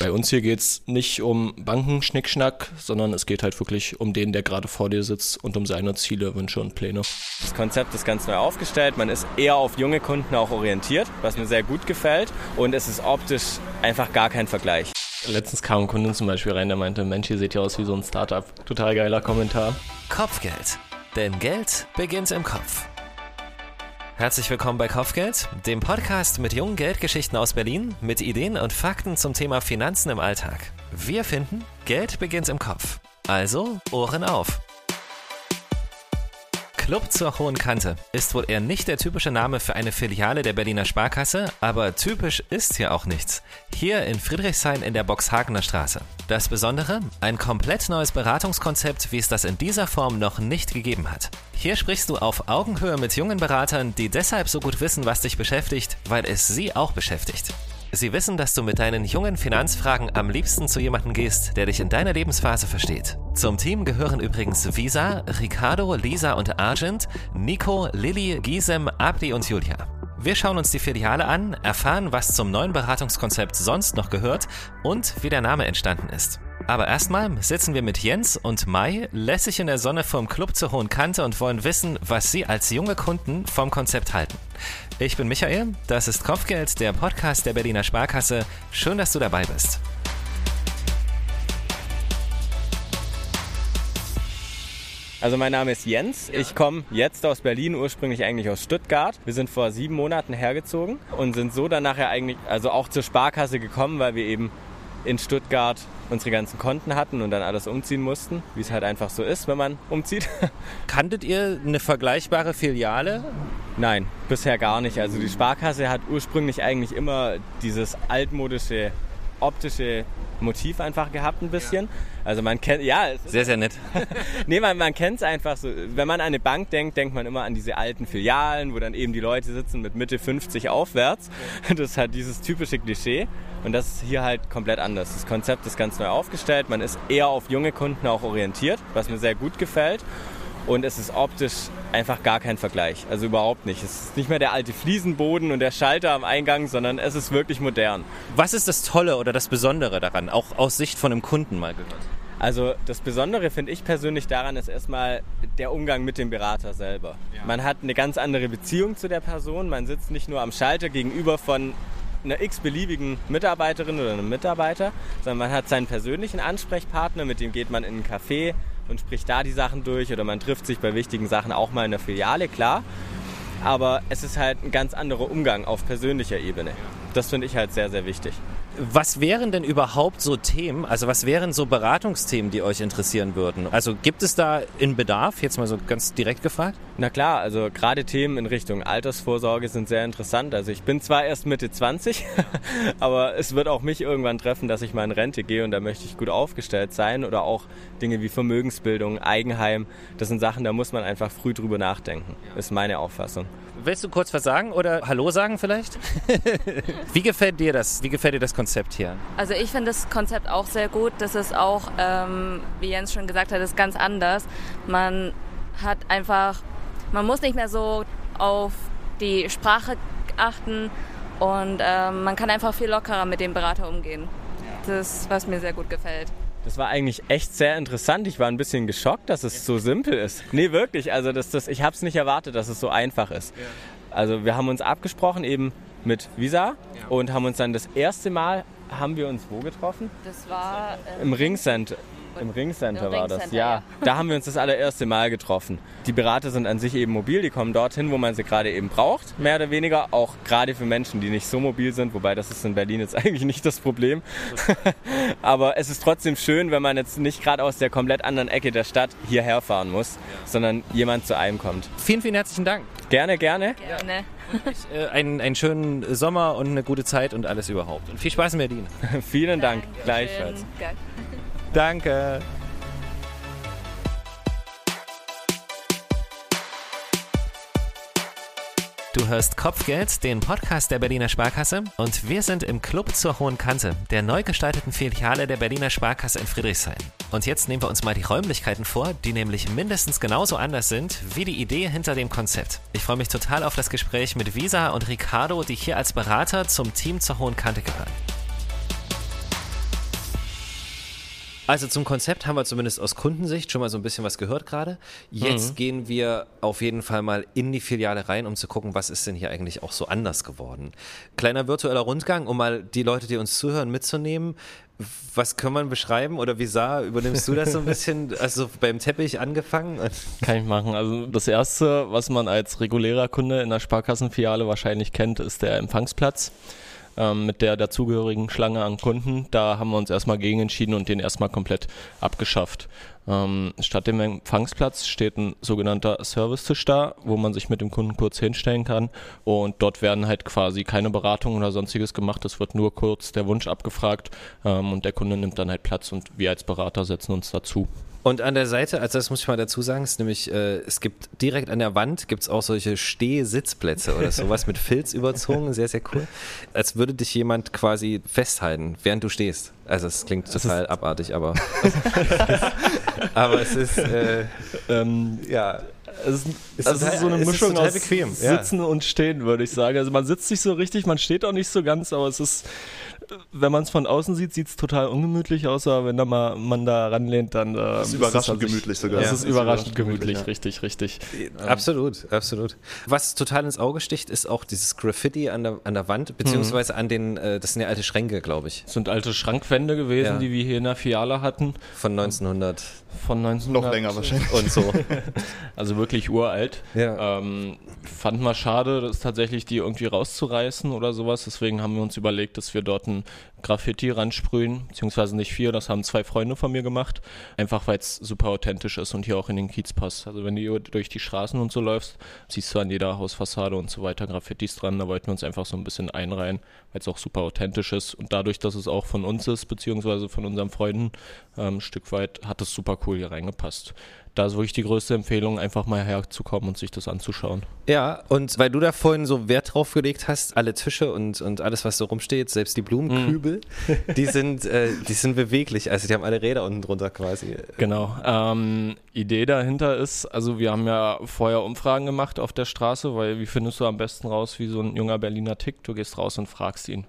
Bei uns hier geht es nicht um Bankenschnickschnack, sondern es geht halt wirklich um den, der gerade vor dir sitzt und um seine Ziele, Wünsche und Pläne. Das Konzept ist ganz neu aufgestellt. Man ist eher auf junge Kunden auch orientiert, was mir sehr gut gefällt. Und es ist optisch einfach gar kein Vergleich. Letztens kam ein Kunde zum Beispiel rein, der meinte, Mensch, hier seht ja aus wie so ein Startup. Total geiler Kommentar. Kopfgeld. Denn Geld beginnt im Kopf. Herzlich willkommen bei Kopfgeld, dem Podcast mit jungen Geldgeschichten aus Berlin, mit Ideen und Fakten zum Thema Finanzen im Alltag. Wir finden, Geld beginnt im Kopf. Also Ohren auf. Club zur Hohen Kante ist wohl eher nicht der typische Name für eine Filiale der Berliner Sparkasse, aber typisch ist hier auch nichts. Hier in Friedrichshain in der Boxhagener Straße. Das Besondere? Ein komplett neues Beratungskonzept, wie es das in dieser Form noch nicht gegeben hat. Hier sprichst du auf Augenhöhe mit jungen Beratern, die deshalb so gut wissen, was dich beschäftigt, weil es sie auch beschäftigt. Sie wissen, dass du mit deinen jungen Finanzfragen am liebsten zu jemandem gehst, der dich in deiner Lebensphase versteht. Zum Team gehören übrigens Visa, Ricardo, Lisa und Argent, Nico, Lilly, Gisem, Abdi und Julia. Wir schauen uns die Filiale an, erfahren, was zum neuen Beratungskonzept sonst noch gehört und wie der Name entstanden ist. Aber erstmal sitzen wir mit Jens und Mai lässig in der Sonne vom Club zur Hohen Kante und wollen wissen, was sie als junge Kunden vom Konzept halten. Ich bin Michael, das ist Kopfgeld, der Podcast der Berliner Sparkasse. Schön, dass du dabei bist. Also mein Name ist Jens. Ich komme jetzt aus Berlin, ursprünglich eigentlich aus Stuttgart. Wir sind vor sieben Monaten hergezogen und sind so dann nachher eigentlich, also auch zur Sparkasse gekommen, weil wir eben in Stuttgart unsere ganzen Konten hatten und dann alles umziehen mussten, wie es halt einfach so ist, wenn man umzieht. Kanntet ihr eine vergleichbare Filiale? Nein, bisher gar nicht. Also die Sparkasse hat ursprünglich eigentlich immer dieses altmodische optische Motiv einfach gehabt ein bisschen. Also man kennt, ja. Sehr, sehr nett. nee, man, man kennt es einfach so. Wenn man an eine Bank denkt, denkt man immer an diese alten Filialen, wo dann eben die Leute sitzen mit Mitte 50 aufwärts. Das ist halt dieses typische Klischee. Und das ist hier halt komplett anders. Das Konzept ist ganz neu aufgestellt. Man ist eher auf junge Kunden auch orientiert, was mir sehr gut gefällt. Und es ist optisch einfach gar kein Vergleich. Also überhaupt nicht. Es ist nicht mehr der alte Fliesenboden und der Schalter am Eingang, sondern es ist wirklich modern. Was ist das Tolle oder das Besondere daran, auch aus Sicht von einem Kunden mal gehört? Also das Besondere finde ich persönlich daran ist erstmal der Umgang mit dem Berater selber. Ja. Man hat eine ganz andere Beziehung zu der Person. Man sitzt nicht nur am Schalter gegenüber von einer x-beliebigen Mitarbeiterin oder einem Mitarbeiter, sondern man hat seinen persönlichen Ansprechpartner, mit dem geht man in einen Café, und spricht da die Sachen durch oder man trifft sich bei wichtigen Sachen auch mal in der Filiale, klar. Aber es ist halt ein ganz anderer Umgang auf persönlicher Ebene. Das finde ich halt sehr, sehr wichtig. Was wären denn überhaupt so Themen, also was wären so Beratungsthemen, die euch interessieren würden? Also gibt es da in Bedarf, jetzt mal so ganz direkt gefragt? Na klar, also gerade Themen in Richtung Altersvorsorge sind sehr interessant. Also ich bin zwar erst Mitte 20, aber es wird auch mich irgendwann treffen, dass ich mal in Rente gehe und da möchte ich gut aufgestellt sein oder auch Dinge wie Vermögensbildung, Eigenheim. Das sind Sachen, da muss man einfach früh drüber nachdenken, ist meine Auffassung. Willst du kurz was sagen oder Hallo sagen vielleicht? Wie gefällt dir das? Wie gefällt dir das Konzept hier? Also ich finde das Konzept auch sehr gut. Das ist auch, ähm, wie Jens schon gesagt hat, ist ganz anders. Man hat einfach, man muss nicht mehr so auf die Sprache achten und ähm, man kann einfach viel lockerer mit dem Berater umgehen. Das ist, was mir sehr gut gefällt. Das war eigentlich echt sehr interessant. Ich war ein bisschen geschockt, dass es so simpel ist. Nee, wirklich. Also das, das, ich habe es nicht erwartet, dass es so einfach ist. Also wir haben uns abgesprochen eben mit Visa und haben uns dann das erste Mal, haben wir uns wo getroffen? Das war ähm, im Ringcenter. Im Ringcenter Im war Ring das, ja. ja. Da haben wir uns das allererste Mal getroffen. Die Berater sind an sich eben mobil, die kommen dorthin, wo man sie gerade eben braucht, mehr oder weniger. Auch gerade für Menschen, die nicht so mobil sind, wobei das ist in Berlin jetzt eigentlich nicht das Problem. Aber es ist trotzdem schön, wenn man jetzt nicht gerade aus der komplett anderen Ecke der Stadt hierher fahren muss, sondern jemand zu einem kommt. Vielen, vielen herzlichen Dank. Gerne, gerne. Gerne. Ich, äh, einen, einen schönen Sommer und eine gute Zeit und alles überhaupt. Und viel Spaß in Berlin. Vielen Dank, Dank. gleichfalls. Danke. Du hörst Kopfgeld, den Podcast der Berliner Sparkasse und wir sind im Club zur Hohen Kante, der neu gestalteten Filiale der Berliner Sparkasse in Friedrichshain. Und jetzt nehmen wir uns mal die Räumlichkeiten vor, die nämlich mindestens genauso anders sind wie die Idee hinter dem Konzept. Ich freue mich total auf das Gespräch mit Visa und Ricardo, die hier als Berater zum Team zur Hohen Kante gehören. Also zum Konzept haben wir zumindest aus Kundensicht schon mal so ein bisschen was gehört gerade. Jetzt mhm. gehen wir auf jeden Fall mal in die Filiale rein, um zu gucken, was ist denn hier eigentlich auch so anders geworden. Kleiner virtueller Rundgang, um mal die Leute, die uns zuhören, mitzunehmen. Was kann man beschreiben oder wie sah, übernimmst du das so ein bisschen? Also beim Teppich angefangen? Kann ich machen. Also das erste, was man als regulärer Kunde in der Sparkassenfiliale wahrscheinlich kennt, ist der Empfangsplatz ähm, mit der dazugehörigen Schlange an Kunden. Da haben wir uns erstmal gegen entschieden und den erstmal komplett abgeschafft. Ähm, statt dem Empfangsplatz steht ein sogenannter Servicetisch da, wo man sich mit dem Kunden kurz hinstellen kann. Und dort werden halt quasi keine Beratungen oder sonstiges gemacht. Es wird nur kurz der Wunsch abgefragt ähm, und der Kunde nimmt dann halt Platz und wir als Berater setzen uns dazu. Und an der Seite, also das muss ich mal dazu sagen, ist nämlich, äh, es gibt direkt an der Wand gibt es auch solche Steh-Sitzplätze oder sowas mit Filz überzogen, sehr, sehr cool. Als würde dich jemand quasi festhalten, während du stehst. Also es klingt total abartig, aber, aber es ist, äh, ähm, ja. Es ist, es also ist so eine Mischung aus bequem. Sitzen ja. und Stehen, würde ich sagen. Also man sitzt nicht so richtig, man steht auch nicht so ganz, aber es ist wenn man es von außen sieht, sieht es total ungemütlich aus, aber wenn da mal man da ranlehnt, dann äh, ist überraschend ist gemütlich sogar. Es ist, ist überraschend, gemütlich, ja. richtig, richtig. Absolut, absolut. Was total ins Auge sticht, ist auch dieses Graffiti an der, an der Wand, beziehungsweise mhm. an den, äh, das sind ja alte Schränke, glaube ich. Das sind alte Schrankwände gewesen, ja. die wir hier in der Filiale hatten. Von 1900. Von 1900. Noch länger wahrscheinlich. Und so. also wirklich uralt. Ja. Ähm, fand mal schade, das tatsächlich die irgendwie rauszureißen oder sowas. Deswegen haben wir uns überlegt, dass wir dort ein Graffiti ransprühen, beziehungsweise nicht vier, das haben zwei Freunde von mir gemacht. Einfach weil es super authentisch ist und hier auch in den Kiez passt. Also wenn du durch die Straßen und so läufst, siehst du an jeder Hausfassade und so weiter Graffitis dran. Da wollten wir uns einfach so ein bisschen einreihen, weil es auch super authentisch ist. Und dadurch, dass es auch von uns ist, beziehungsweise von unseren Freunden, ähm, ein Stück weit, hat es super cool hier reingepasst da ist wirklich die größte Empfehlung, einfach mal herzukommen und sich das anzuschauen. Ja, und weil du da vorhin so Wert drauf gelegt hast, alle Tische und, und alles, was so rumsteht, selbst die Blumenkübel, mm. die, sind, äh, die sind beweglich. Also die haben alle Räder unten drunter quasi. Genau. Ähm, Idee dahinter ist, also wir haben ja vorher Umfragen gemacht auf der Straße, weil wie findest du am besten raus, wie so ein junger Berliner tickt? Du gehst raus und fragst ihn.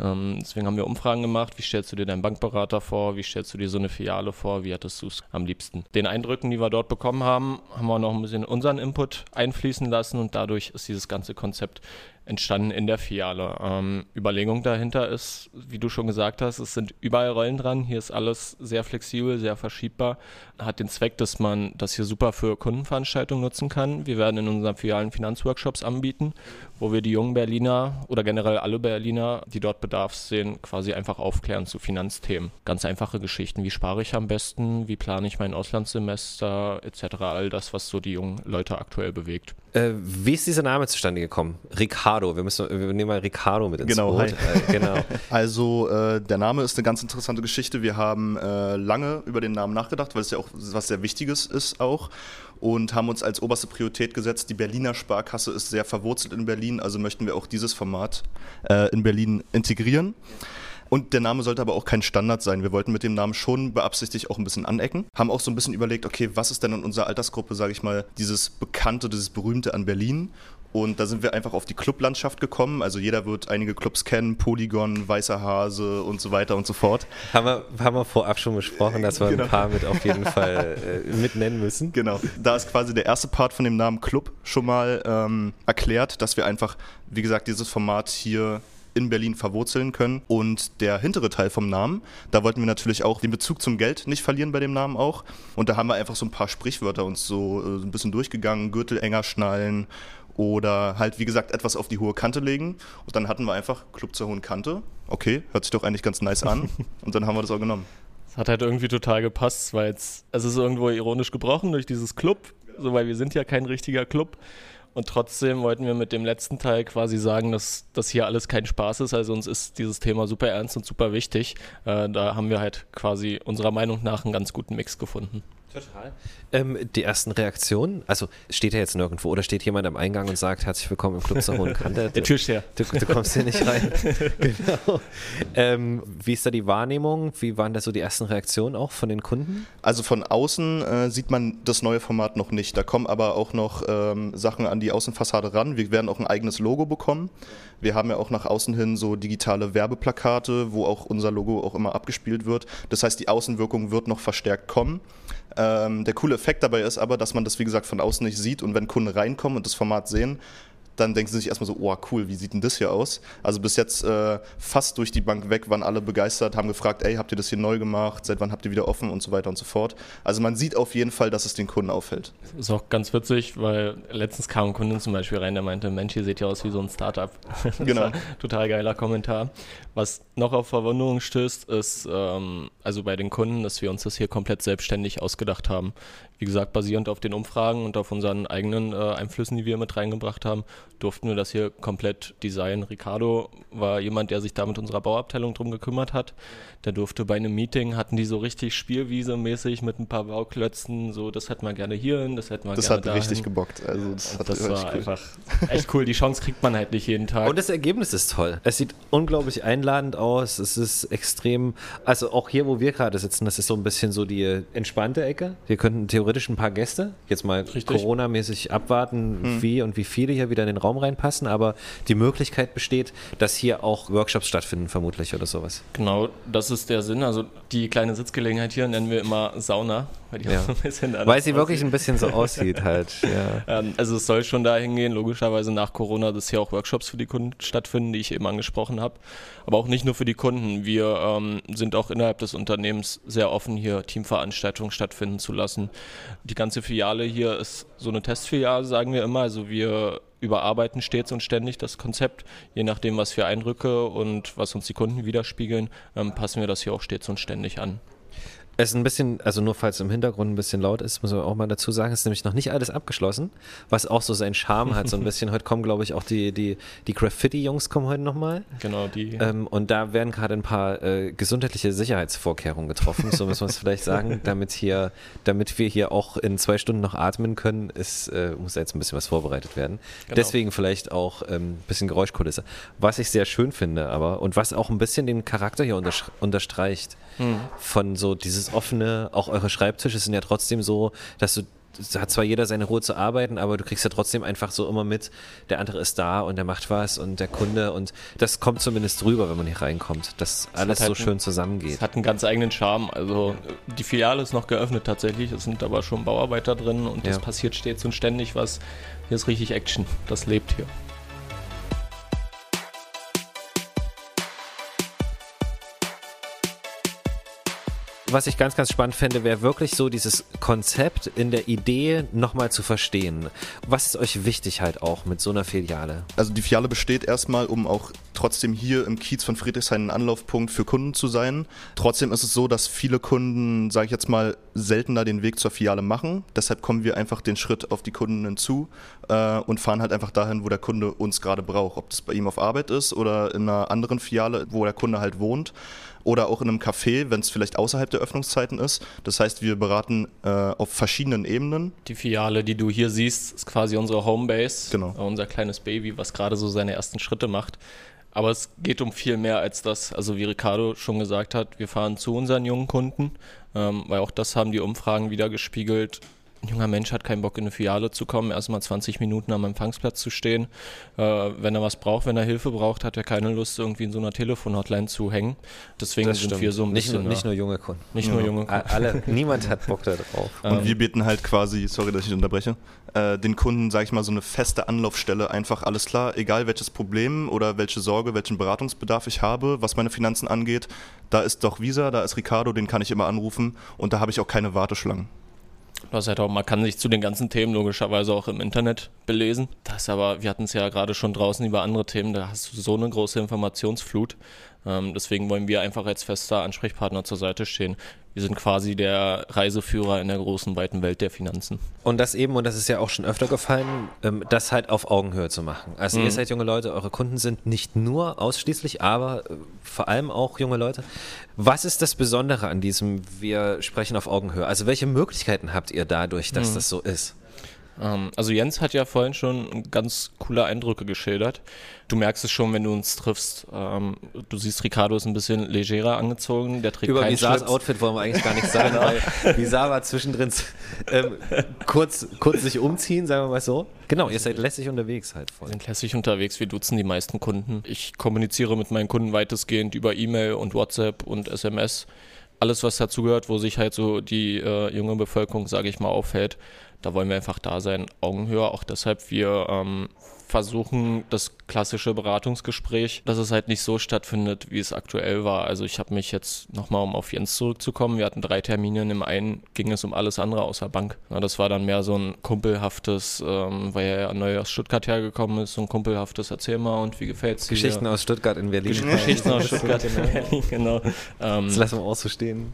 Ähm, deswegen haben wir Umfragen gemacht. Wie stellst du dir deinen Bankberater vor? Wie stellst du dir so eine Filiale vor? Wie hattest du es am liebsten? Den Eindrücken, die wir dort bekommen haben, haben wir noch ein bisschen unseren Input einfließen lassen und dadurch ist dieses ganze Konzept entstanden in der Filiale. Ähm, Überlegung dahinter ist, wie du schon gesagt hast, es sind überall Rollen dran. Hier ist alles sehr flexibel, sehr verschiebbar. Hat den Zweck, dass man das hier super für Kundenveranstaltungen nutzen kann. Wir werden in unseren Filialen Finanzworkshops anbieten, wo wir die jungen Berliner oder generell alle Berliner, die dort Bedarf sehen, quasi einfach aufklären zu Finanzthemen. Ganz einfache Geschichten. Wie spare ich am besten? Wie plane ich mein Auslandssemester? Etc. All das, was so die jungen Leute aktuell bewegt. Äh, wie ist dieser Name zustande gekommen? Ricardo. Wir, müssen, wir nehmen mal Ricardo mit ins genau, Boot. Äh, genau. Also äh, der Name ist eine ganz interessante Geschichte. Wir haben äh, lange über den Namen nachgedacht, weil es ja auch was sehr Wichtiges ist auch und haben uns als oberste Priorität gesetzt, die Berliner Sparkasse ist sehr verwurzelt in Berlin, also möchten wir auch dieses Format äh, in Berlin integrieren. Und der Name sollte aber auch kein Standard sein. Wir wollten mit dem Namen schon beabsichtigt auch ein bisschen anecken. Haben auch so ein bisschen überlegt, okay, was ist denn in unserer Altersgruppe, sage ich mal, dieses Bekannte, dieses Berühmte an Berlin? Und da sind wir einfach auf die Clublandschaft gekommen. Also jeder wird einige Clubs kennen, Polygon, Weißer Hase und so weiter und so fort. Haben wir, haben wir vorab schon besprochen, dass wir genau. ein paar mit auf jeden Fall äh, mit nennen müssen. Genau. Da ist quasi der erste Part von dem Namen Club schon mal ähm, erklärt, dass wir einfach, wie gesagt, dieses Format hier in Berlin verwurzeln können. Und der hintere Teil vom Namen, da wollten wir natürlich auch den Bezug zum Geld nicht verlieren bei dem Namen auch. Und da haben wir einfach so ein paar Sprichwörter uns so äh, ein bisschen durchgegangen, Gürtel enger schnallen oder halt, wie gesagt, etwas auf die hohe Kante legen. Und dann hatten wir einfach Club zur hohen Kante. Okay, hört sich doch eigentlich ganz nice an. Und dann haben wir das auch genommen. Es hat halt irgendwie total gepasst, weil es, es ist irgendwo ironisch gebrochen durch dieses Club, so weil wir sind ja kein richtiger Club. Und trotzdem wollten wir mit dem letzten Teil quasi sagen, dass das hier alles kein Spaß ist. Also uns ist dieses Thema super ernst und super wichtig. Äh, da haben wir halt quasi unserer Meinung nach einen ganz guten Mix gefunden. Total. Ähm, die ersten Reaktionen, also steht er jetzt nirgendwo oder steht jemand am Eingang und sagt, herzlich willkommen im Club zur Hohen Kante? Der Türsteher. Du, du, kommst hier nicht rein. genau. Ähm, wie ist da die Wahrnehmung? Wie waren da so die ersten Reaktionen auch von den Kunden? Also von außen äh, sieht man das neue Format noch nicht. Da kommen aber auch noch ähm, Sachen an die Außenfassade ran. Wir werden auch ein eigenes Logo bekommen. Wir haben ja auch nach außen hin so digitale Werbeplakate, wo auch unser Logo auch immer abgespielt wird. Das heißt, die Außenwirkung wird noch verstärkt kommen. Ähm, der coole Effekt dabei ist aber, dass man das, wie gesagt, von außen nicht sieht und wenn Kunden reinkommen und das Format sehen, dann denken sie sich erstmal so, oh cool, wie sieht denn das hier aus? Also bis jetzt äh, fast durch die Bank weg waren alle begeistert, haben gefragt, ey, habt ihr das hier neu gemacht? Seit wann habt ihr wieder offen und so weiter und so fort. Also man sieht auf jeden Fall, dass es den Kunden auffällt. Ist auch ganz witzig, weil letztens kam ein Kunde zum Beispiel rein, der meinte, Mensch, ihr seht ja aus wie so ein Startup. genau. total geiler Kommentar. Was noch auf Verwunderung stößt, ist ähm, also bei den Kunden, dass wir uns das hier komplett selbstständig ausgedacht haben. Wie gesagt, basierend auf den Umfragen und auf unseren eigenen äh, Einflüssen, die wir mit reingebracht haben, durften wir das hier komplett designen. Ricardo war jemand, der sich da mit unserer Bauabteilung drum gekümmert hat. Der durfte bei einem Meeting, hatten die so richtig Spielwiese-mäßig mit ein paar Bauklötzen, so das hätten wir gerne hier hin, das hätten wir das gerne hat richtig gebockt. Also das, das war cool. einfach echt cool. Die Chance kriegt man halt nicht jeden Tag. Und das Ergebnis ist toll. Es sieht unglaublich einladend aus. Es ist extrem, also auch hier, wo wir gerade sitzen, das ist so ein bisschen so die entspannte Ecke. Wir könnten theoretisch ein paar Gäste jetzt mal Corona-mäßig abwarten, hm. wie und wie viele hier wieder in den Raum reinpassen, aber die Möglichkeit besteht, dass hier auch Workshops stattfinden, vermutlich oder sowas. Genau, das ist der Sinn. Also die kleine Sitzgelegenheit hier nennen wir immer Sauna, weil, ja. so weil sie wirklich ein bisschen so aussieht halt. Ja. Ähm, also es soll schon dahin gehen, logischerweise nach Corona, dass hier auch Workshops für die Kunden stattfinden, die ich eben angesprochen habe. Aber auch nicht nur für die Kunden. Wir ähm, sind auch innerhalb des Unternehmens sehr offen, hier Teamveranstaltungen stattfinden zu lassen. Die ganze Filiale hier ist so eine Testfiliale, sagen wir immer. Also wir überarbeiten stets und ständig das Konzept. Je nachdem, was für Eindrücke und was uns die Kunden widerspiegeln, ähm, passen wir das hier auch stets und ständig an. Es ist ein bisschen, also nur falls im Hintergrund ein bisschen laut ist, muss man auch mal dazu sagen, ist nämlich noch nicht alles abgeschlossen, was auch so seinen Charme hat, so ein bisschen. Heute kommen, glaube ich, auch die, die, die Graffiti-Jungs kommen heute nochmal. Genau, die. Ähm, und da werden gerade ein paar äh, gesundheitliche Sicherheitsvorkehrungen getroffen, so muss man es vielleicht sagen, damit hier, damit wir hier auch in zwei Stunden noch atmen können, ist, äh, muss jetzt ein bisschen was vorbereitet werden. Genau. Deswegen vielleicht auch ein ähm, bisschen Geräuschkulisse. Was ich sehr schön finde, aber und was auch ein bisschen den Charakter hier unterstreicht, hm. von so dieses dieses offene, auch eure Schreibtische sind ja trotzdem so, dass du da hat zwar jeder seine Ruhe zu arbeiten, aber du kriegst ja trotzdem einfach so immer mit, der andere ist da und der macht was und der Kunde und das kommt zumindest rüber, wenn man hier reinkommt, dass das alles halt so schön zusammengeht. Es hat einen ganz eigenen Charme. Also die Filiale ist noch geöffnet tatsächlich, es sind aber schon Bauarbeiter drin und es ja. passiert stets und ständig was. Hier ist richtig Action, das lebt hier. Was ich ganz, ganz spannend fände, wäre wirklich so dieses Konzept in der Idee nochmal zu verstehen. Was ist euch wichtig halt auch mit so einer Filiale? Also die Filiale besteht erstmal, um auch trotzdem hier im Kiez von Friedrichshain ein Anlaufpunkt für Kunden zu sein. Trotzdem ist es so, dass viele Kunden, sage ich jetzt mal, seltener den Weg zur Filiale machen. Deshalb kommen wir einfach den Schritt auf die Kunden hinzu äh, und fahren halt einfach dahin, wo der Kunde uns gerade braucht. Ob das bei ihm auf Arbeit ist oder in einer anderen Filiale, wo der Kunde halt wohnt oder auch in einem Café, wenn es vielleicht außerhalb der Öffnungszeiten ist. Das heißt, wir beraten äh, auf verschiedenen Ebenen. Die Filiale, die du hier siehst, ist quasi unsere Homebase, genau. Unser kleines Baby, was gerade so seine ersten Schritte macht. Aber es geht um viel mehr als das. Also wie Ricardo schon gesagt hat, wir fahren zu unseren jungen Kunden, ähm, weil auch das haben die Umfragen wieder gespiegelt ein junger Mensch hat keinen Bock in eine Filiale zu kommen, erstmal 20 Minuten am Empfangsplatz zu stehen. Äh, wenn er was braucht, wenn er Hilfe braucht, hat er keine Lust, irgendwie in so einer Telefonhotline zu hängen. Deswegen das sind stimmt. wir so ein nicht bisschen. Nur, nicht nur junge Kunden. Nicht nur junge Kunden. Alle, niemand hat Bock darauf. Und wir bieten halt quasi, sorry, dass ich unterbreche, äh, den Kunden, sage ich mal, so eine feste Anlaufstelle. Einfach alles klar, egal welches Problem oder welche Sorge, welchen Beratungsbedarf ich habe, was meine Finanzen angeht, da ist doch Visa, da ist Ricardo, den kann ich immer anrufen und da habe ich auch keine Warteschlangen. Das halt auch, man kann sich zu den ganzen Themen logischerweise auch im Internet belesen. Das aber, wir hatten es ja gerade schon draußen über andere Themen, da hast du so eine große Informationsflut. Ähm, deswegen wollen wir einfach als fester Ansprechpartner zur Seite stehen. Wir sind quasi der Reiseführer in der großen, weiten Welt der Finanzen. Und das eben, und das ist ja auch schon öfter gefallen, ähm, das halt auf Augenhöhe zu machen. Also mhm. ihr seid junge Leute, eure Kunden sind nicht nur ausschließlich, aber äh, vor allem auch junge Leute. Was ist das Besondere an diesem, wir sprechen auf Augenhöhe? Also welche Möglichkeiten habt ihr dadurch, dass mhm. das so ist? Ähm, also Jens hat ja vorhin schon ganz coole Eindrücke geschildert. Du merkst es schon, wenn du uns triffst. Ähm, du siehst, Ricardo ist ein bisschen legerer angezogen. Der trägt Über Visars Outfit wollen wir eigentlich gar nicht sagen, weil Visar war zwischendrin ähm, kurz, kurz sich umziehen, sagen wir mal so. Genau, ihr seid lässig unterwegs halt voll. Wir sind lässig unterwegs, wir duzen die meisten Kunden. Ich kommuniziere mit meinen Kunden weitestgehend über E-Mail und WhatsApp und SMS. Alles, was dazugehört, wo sich halt so die äh, junge Bevölkerung, sage ich mal, aufhält da wollen wir einfach da sein, Augenhöhe. Auch deshalb, wir ähm, versuchen das klassische Beratungsgespräch, dass es halt nicht so stattfindet, wie es aktuell war. Also ich habe mich jetzt nochmal, um auf Jens zurückzukommen, wir hatten drei Termine, in dem einen ging es um alles andere außer Bank. Ja, das war dann mehr so ein kumpelhaftes, ähm, weil er ja neu aus Stuttgart hergekommen ist, so ein kumpelhaftes Erzähl mal und wie gefällt's dir? Geschichten aus Stuttgart in Berlin. Geschichten aus Stuttgart in Berlin, genau. Ähm, das lassen wir auch so stehen.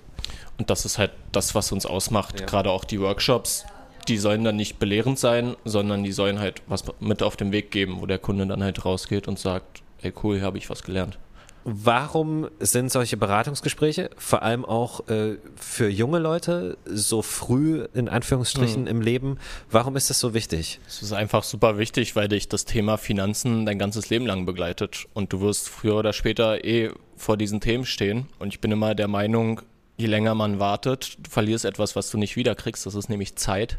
Und das ist halt das, was uns ausmacht. Ja. Gerade auch die Workshops, die sollen dann nicht belehrend sein, sondern die sollen halt was mit auf den Weg geben, wo der Kunde dann halt rausgeht und sagt, ey cool, hier habe ich was gelernt. Warum sind solche Beratungsgespräche, vor allem auch äh, für junge Leute, so früh in Anführungsstrichen mhm. im Leben, warum ist das so wichtig? Es ist einfach super wichtig, weil dich das Thema Finanzen dein ganzes Leben lang begleitet und du wirst früher oder später eh vor diesen Themen stehen. Und ich bin immer der Meinung, je länger man wartet, du verlierst etwas, was du nicht wiederkriegst, das ist nämlich Zeit.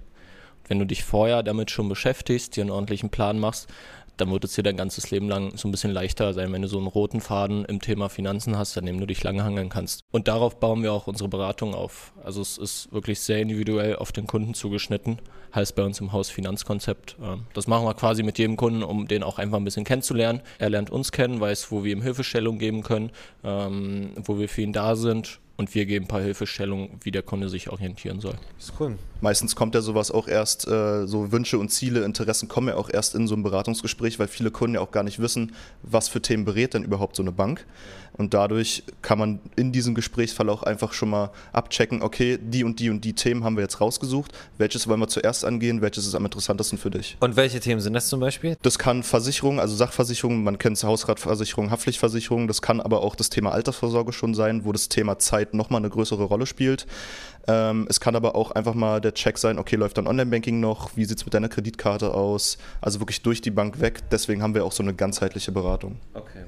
Wenn du dich vorher damit schon beschäftigst, dir einen ordentlichen Plan machst, dann wird es dir dein ganzes Leben lang so ein bisschen leichter sein, wenn du so einen roten Faden im Thema Finanzen hast, an dem du dich lange hangeln kannst. Und darauf bauen wir auch unsere Beratung auf. Also es ist wirklich sehr individuell auf den Kunden zugeschnitten, heißt bei uns im Haus Finanzkonzept. Ähm, das machen wir quasi mit jedem Kunden, um den auch einfach ein bisschen kennenzulernen. Er lernt uns kennen, weiß, wo wir ihm Hilfestellung geben können, ähm, wo wir für ihn da sind und wir geben ein paar Hilfestellungen, wie der Kunde sich orientieren soll. Das ist cool. Meistens kommt ja sowas auch erst, äh, so Wünsche und Ziele, Interessen kommen ja auch erst in so einem Beratungsgespräch, weil viele Kunden ja auch gar nicht wissen, was für Themen berät denn überhaupt so eine Bank. Und dadurch kann man in diesem Gesprächsfall auch einfach schon mal abchecken, okay, die und die und die Themen haben wir jetzt rausgesucht. Welches wollen wir zuerst angehen? Welches ist am interessantesten für dich? Und welche Themen sind das zum Beispiel? Das kann Versicherung, also Sachversicherung, man kennt es Hausratversicherung, Haftpflichtversicherung. Das kann aber auch das Thema Altersvorsorge schon sein, wo das Thema Zeit nochmal eine größere Rolle spielt. Ähm, es kann aber auch einfach mal der Check sein, okay, läuft dein Online-Banking noch? Wie sieht es mit deiner Kreditkarte aus? Also wirklich durch die Bank weg. Deswegen haben wir auch so eine ganzheitliche Beratung. Okay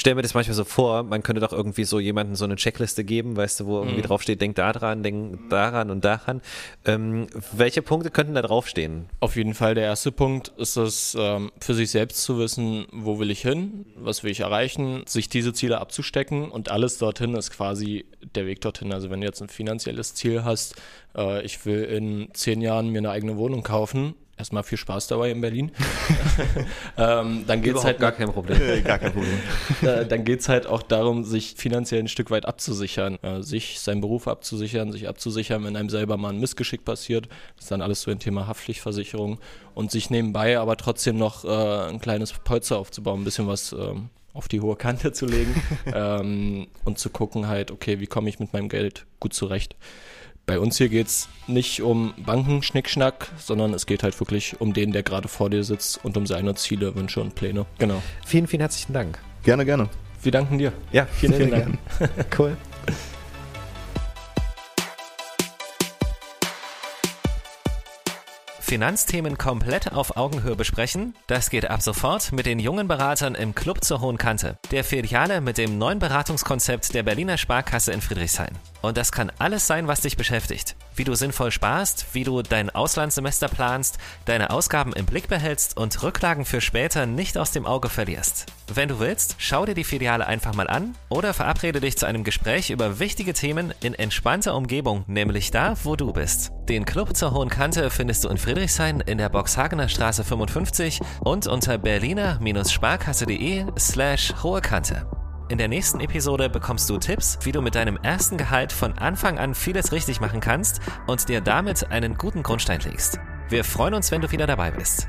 stelle mir das manchmal so vor, man könnte doch irgendwie so jemanden so eine Checkliste geben, weißt du, wo irgendwie mhm. draufsteht, denk da dran, denk daran und daran. Ähm, welche Punkte könnten da draufstehen? Auf jeden Fall der erste Punkt ist es, ähm, für sich selbst zu wissen, wo will ich hin, was will ich erreichen, sich diese Ziele abzustecken und alles dorthin ist quasi der Weg dorthin. Also wenn du jetzt ein finanzielles Ziel hast, äh, ich will in zehn Jahren mir eine eigene Wohnung kaufen, erstmal viel Spaß dabei in Berlin. ähm, dann geht's halt gar kein Problem. gar kein Problem. dann geht es halt auch darum, sich finanziell ein Stück weit abzusichern, äh, sich seinen Beruf abzusichern, sich abzusichern, wenn einem selber mal ein Missgeschick passiert. Das ist dann alles so ein Thema Haftpflichtversicherung und sich nebenbei aber trotzdem noch äh, ein kleines Polster aufzubauen, ein bisschen was ähm, auf die hohe Kante zu legen ähm, und zu gucken halt, okay, wie komme ich mit meinem Geld gut zurecht. Bei uns hier geht es nicht um Bankenschnickschnack, sondern es geht halt wirklich um den, der gerade vor dir sitzt und um seine Ziele, Wünsche und Pläne. Genau. Vielen, vielen herzlichen Dank. Gerne, gerne. Wir danken dir. Ja, vielen, vielen, vielen Dank. cool. Finanzthemen komplett auf Augenhöhe besprechen? Das geht ab sofort mit den jungen Beratern im Club zur Hohen Kante, der Filiale mit dem neuen Beratungskonzept der Berliner Sparkasse in Friedrichshain. Und das kann alles sein, was dich beschäftigt. Wie du sinnvoll sparst, wie du dein Auslandssemester planst, deine Ausgaben im Blick behältst und Rücklagen für später nicht aus dem Auge verlierst. Wenn du willst, schau dir die Filiale einfach mal an oder verabrede dich zu einem Gespräch über wichtige Themen in entspannter Umgebung, nämlich da, wo du bist. Den Club zur Hohen Kante findest du in Friedrichshain in der Boxhagener Straße 55 und unter berliner-sparkasse.de slash hohe Kante. In der nächsten Episode bekommst du Tipps, wie du mit deinem ersten Gehalt von Anfang an vieles richtig machen kannst und dir damit einen guten Grundstein legst. Wir freuen uns, wenn du wieder dabei bist.